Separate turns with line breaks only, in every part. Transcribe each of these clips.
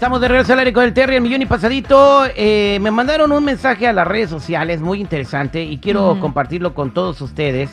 Estamos de regreso al aire con el Terry, el millón y pasadito. Eh, me mandaron un mensaje a las redes sociales muy interesante y quiero compartirlo con todos ustedes.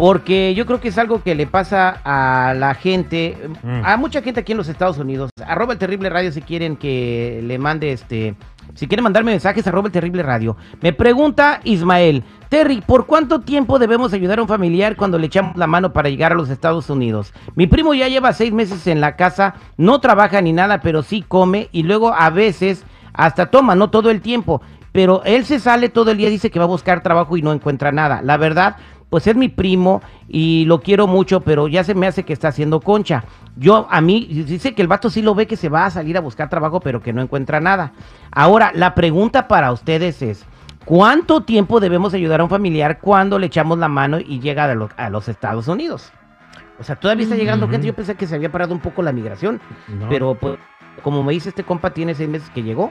Porque yo creo que es algo que le pasa a la gente,
Mm.
a mucha gente aquí en los Estados Unidos. Arroba el terrible radio si quieren que le mande este, si quieren mandarme mensajes, arroba el terrible radio. Me pregunta Ismael, Terry, ¿por cuánto tiempo debemos ayudar a un familiar cuando le echamos la mano para llegar a los Estados Unidos? Mi primo ya lleva seis meses en la casa, no trabaja ni nada, pero sí come y luego a veces hasta toma, no todo el tiempo. Pero él se sale todo el día, dice que va a buscar trabajo y no encuentra nada. La verdad, pues es mi primo y lo quiero mucho, pero ya se me hace que está haciendo concha. Yo, a mí, dice que el vato sí lo ve que se va a salir a buscar trabajo, pero que no encuentra nada. Ahora, la pregunta para ustedes es, ¿cuánto tiempo debemos ayudar a un familiar cuando le echamos la mano y llega a, lo- a los Estados Unidos? O sea, todavía está llegando gente. Yo pensé que se había parado un poco la migración,
No.
pero pues, como me dice este compa, tiene seis meses que llegó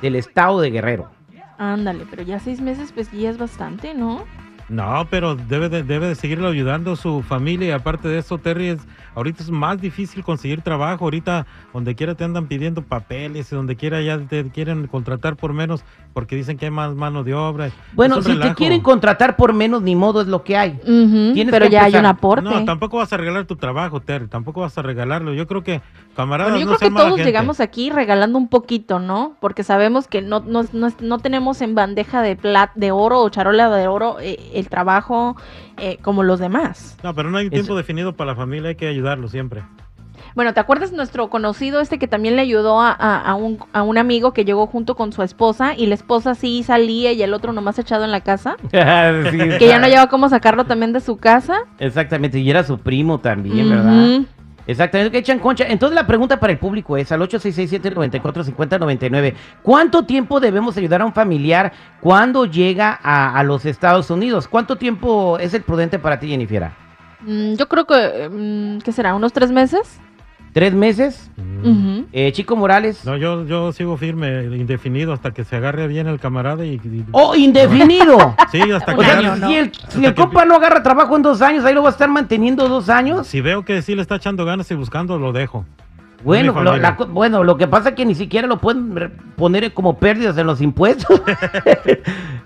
del estado de Guerrero.
Ándale, pero ya seis meses, pues ya es bastante, ¿no?
No, pero debe de, debe de seguirlo ayudando a su familia y aparte de eso, Terry, es, ahorita es más difícil conseguir trabajo. Ahorita donde quiera te andan pidiendo papeles y donde quiera ya te quieren contratar por menos porque dicen que hay más mano de obra.
Bueno, si te quieren contratar por menos, ni modo es lo que hay. Tienes
pero
que
ya hay un aporte.
No, tampoco vas a regalar tu trabajo, Terry. Tampoco vas a regalarlo. Yo creo que camaradas
Bueno, yo
no
creo que todos
gente.
llegamos aquí regalando un poquito, ¿no? Porque sabemos que no, no, no, no tenemos en bandeja de plat, de oro o charola de oro eh, el trabajo eh, como los demás.
No, pero no hay
Eso-
tiempo definido para la familia. Hay que ayudarlo siempre.
Bueno, ¿te acuerdas nuestro conocido este que también le ayudó a, a- a un, a un amigo que llegó junto con su esposa y la esposa sí salía y el otro nomás echado en la casa? Que ya no lleva cómo sacarlo también de su casa.
Exactamente, y era su primo también, ¿verdad? Exactamente, que echan concha. Entonces la pregunta para el público es al 866-794-5099. ¿Cuánto tiempo debemos ayudar a un familiar cuando llega a, a los Estados Unidos? ¿Cuánto tiempo es el prudente para ti, Jennifer?
Mm, yo creo que, mm, ¿qué será? ¿Unos tres meses?
¿Tres meses?
Mm.
Eh, Chico Morales.
No, yo, yo sigo firme, indefinido, hasta que se agarre bien el camarada y... y-
¡Oh, indefinido!
Sí, hasta
o
que...
sea,
año, ¿no?
si el, si el
que-
compa no agarra trabajo en dos años, ahí lo va a estar manteniendo dos años.
Si veo que sí le está echando ganas y buscando, lo dejo.
Bueno, lo, la bueno, lo que pasa es que ni siquiera lo pueden poner como pérdidas en los impuestos.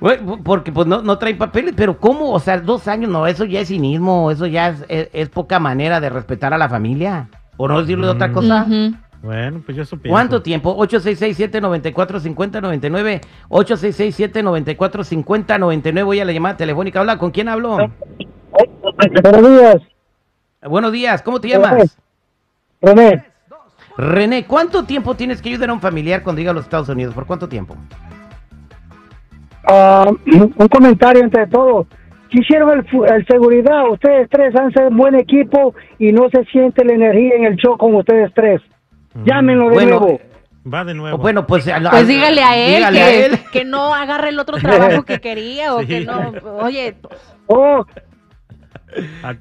Bueno, porque pues no, no traen papeles, pero ¿cómo? O sea, dos años, no, eso ya es cinismo, eso ya es, es- es poca manera de respetar a la familia. Por no decirlo de otra
Mm.
cosa.
Bueno, pues yo pienso.
¿Cuánto tiempo? 866-794-5099. 866-794-5099. Voy a la llamada telefónica. Habla, ¿con quién hablo?
Buenos días,
Buenos días, ¿cómo te llamas?
René.
René, ¿cuánto tiempo tienes que ayudar a un familiar cuando llega a los Estados Unidos? ¿Por cuánto tiempo?
Ah, un comentario entre todos. Quisieron el, fu- el seguridad. Ustedes tres han sido un buen equipo y no se siente la energía en el show con ustedes tres.
Mm.
Llámenlo de
Bueno,
nuevo.
Va de nuevo.
Bueno, pues, a-
Pues dígale a él,
dígale
que,
a él.
que no agarre el otro trabajo que quería o
Sí.
que no. Oye,
Oh,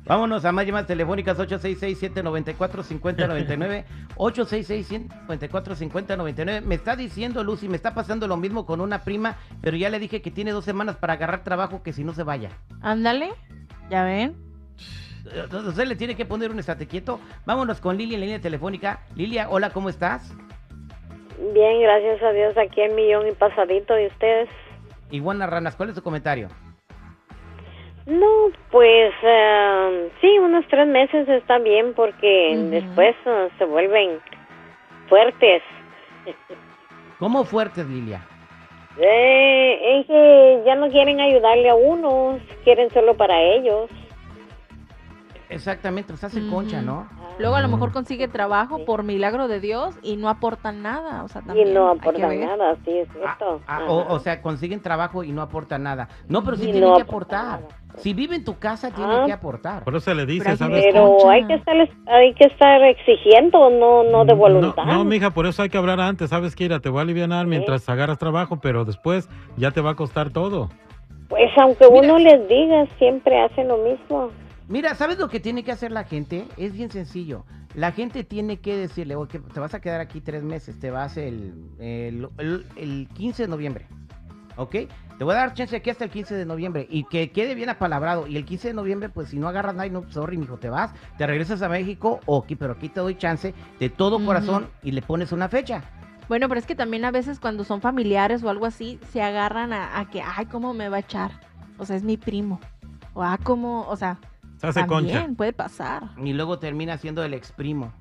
Vámonos a más llamadas telefónicas 866-794-5099. 866-794-5099. Me está diciendo Lucy, me está pasando lo mismo con una prima, pero ya le dije que tiene dos semanas para agarrar trabajo, que si no se vaya.
ándale, ya ven.
Entonces usted le tiene que poner un estate quieto. Vámonos con Lilia en la línea telefónica. Lilia, hola, ¿cómo estás?
Bien, gracias a Dios, aquí en Millón y Pasadito, ¿y ustedes?
Iguana Ranas, ¿cuál es tu comentario?
No, pues eh, sí, unos tres meses está bien porque después eh, se vuelven fuertes.
¿Cómo fuertes, Lilia?
Eh, es que ya no quieren ayudarle a uno, quieren solo para ellos.
Exactamente, pues hace concha, ¿no?
Luego a lo mejor consigue trabajo por milagro de Dios y no aportan nada. O sea,
Y
también
no
hay que
aportan nada, sí, es
Ah,
cierto.
ah,
Ajá.
o, o sea, consiguen trabajo y no aportan nada. No, pero sí
Y
tienen
no
que aportar.
nada.
Si vive en tu casa, tiene
Ah.
que aportar.
por eso le
Pero
dice,
hay
¿sabes?
Pero
Concha.
hay que estar hay que estar exigiendo, no no de voluntad.
No, no, mija, por eso hay que hablar antes. Sabes que Ira, te voy a aliviar mientras agarras trabajo, pero después ya te va a costar todo.
Pues aunque
Mira.
uno les diga, siempre hacen lo mismo.
Mira, ¿sabes lo que tiene que hacer la gente? Es bien sencillo. La gente tiene que decirle, "Oye, te vas a quedar aquí tres meses, te vas el, el, el- el 15 de noviembre. ¿Ok? Te voy a dar chance aquí hasta el 15 de noviembre y que quede bien apalabrado. Y el 15 de noviembre, pues si no agarras nada, no, sorry, mijo, te vas, te regresas a México, ok, pero aquí te doy chance de todo corazón y le pones una fecha.
Bueno, pero es que también a veces cuando son familiares o algo así, se agarran a, que, ay, ¿cómo me va a echar? O sea, es mi primo. O, ah, ¿cómo? O sea,
se hace
también puede pasar.
Y luego termina siendo el ex primo.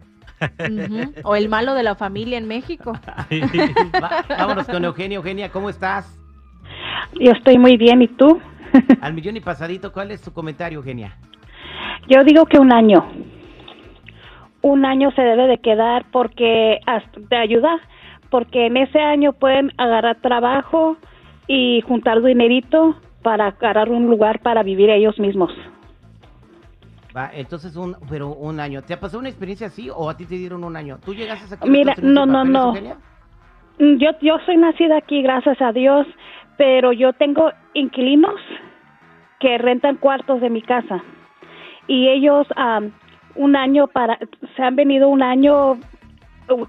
O el malo de la familia en México.
vámonos con Eugenia. Eugenia, ¿cómo estás?
Yo estoy muy bien, ¿y tú?
Al millón y pasadito, ¿cuál es tu comentario, Eugenia?
Yo digo que un año. Un año se debe de quedar porque de ayuda, porque en ese año pueden agarrar trabajo y juntar dinerito para agarrar un lugar para vivir ellos mismos.
Va, entonces un, pero un año. ¿Te ha pasado una experiencia así o a ti te dieron un año? ¿Tú llegaste aquí?
Mira, no, no, no. Mm, yo, yo soy nacida aquí, gracias a Dios, pero yo tengo inquilinos que rentan cuartos de mi casa y ellos un año para se han venido un año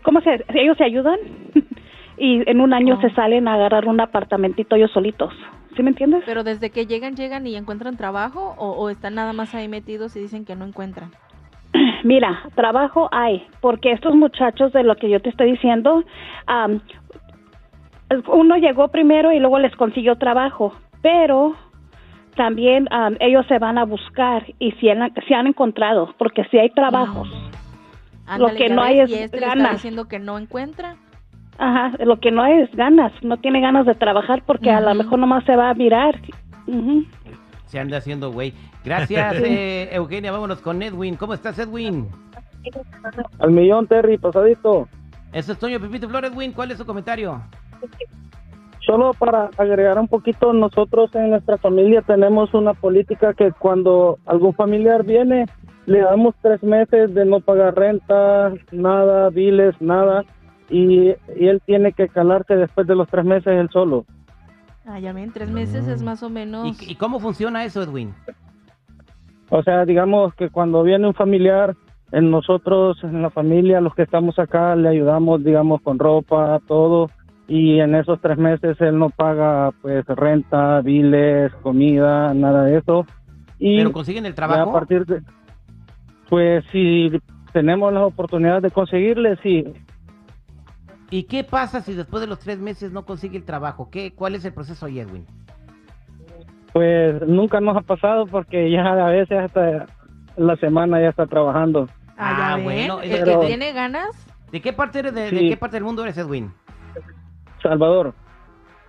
cómo se ellos se ayudan y en un año se oh. salen a agarrar un apartamentito ellos solitos ¿sí me entiendes?
pero desde que llegan llegan y encuentran trabajo o, están nada más ahí metidos y dicen que no encuentran
Mira, trabajo hay, porque estos muchachos de lo que yo te estoy diciendo, uno llegó primero y luego les consiguió trabajo, pero también ellos se van a buscar y si han, si han encontrado, porque si hay trabajos.
lo que no hay es este ganas. diciendo que no encuentra.
Ajá, lo que no es ganas, no tiene ganas de trabajar porque a lo mejor nomás se va a mirar.
Se anda haciendo güey. Gracias, eh, Eugenia. Vámonos con Edwin. ¿Cómo estás, Edwin?
Al millón, Terry, pasadito.
Eso es Toño Pipito Flores, Edwin. ¿Cuál es su comentario?
Solo para agregar un poquito, nosotros en nuestra familia tenemos una política que cuando algún familiar viene, le damos tres meses de no pagar renta, nada, biles, nada, y, él tiene que calarse después de los tres meses él solo.
Ah, ya ven, tres meses es más o menos...
¿Y, cómo funciona eso, Edwin?
O sea, digamos que cuando viene un familiar, en nosotros, en la familia, los que estamos acá, le ayudamos, digamos, con ropa, todo, y en esos tres meses él no paga pues renta, biles, comida, nada de eso. Y
¿Pero consiguen el trabajo?
A partir de, pues si tenemos las oportunidades de conseguirle, sí.
¿Y qué pasa si después de los tres meses no consigue el trabajo? ¿Qué, ¿Cuál es el proceso ahí, Edwin?
Pues nunca nos ha pasado porque ya a veces hasta la semana ya está trabajando.
Ah, ah bueno. ¿El que tiene ganas?
¿De qué parte eres de qué parte del mundo eres, Edwin?
Salvador.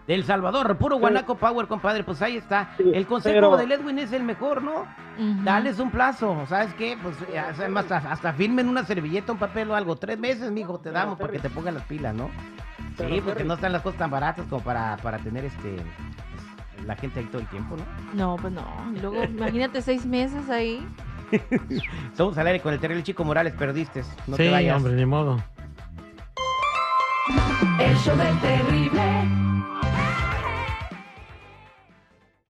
Del Salvador, puro guanaco power, compadre. Pues ahí está. el consejo de Edwin es el mejor, ¿no? Dales un plazo. ¿Sabes qué? Pues hasta, hasta firmen una servilleta, un papel o algo. Tres meses, mijo, te damos para que te pongan las pilas, ¿no? Sí, porque no están las cosas tan baratas como para, para tener este pues, la gente ahí todo el tiempo, ¿no?
No, pues no. luego, imagínate seis meses ahí.
Somos al aire con el terrible Chico Morales, perdiste.
No te vayas. hombre, ni modo.
El show del terrible.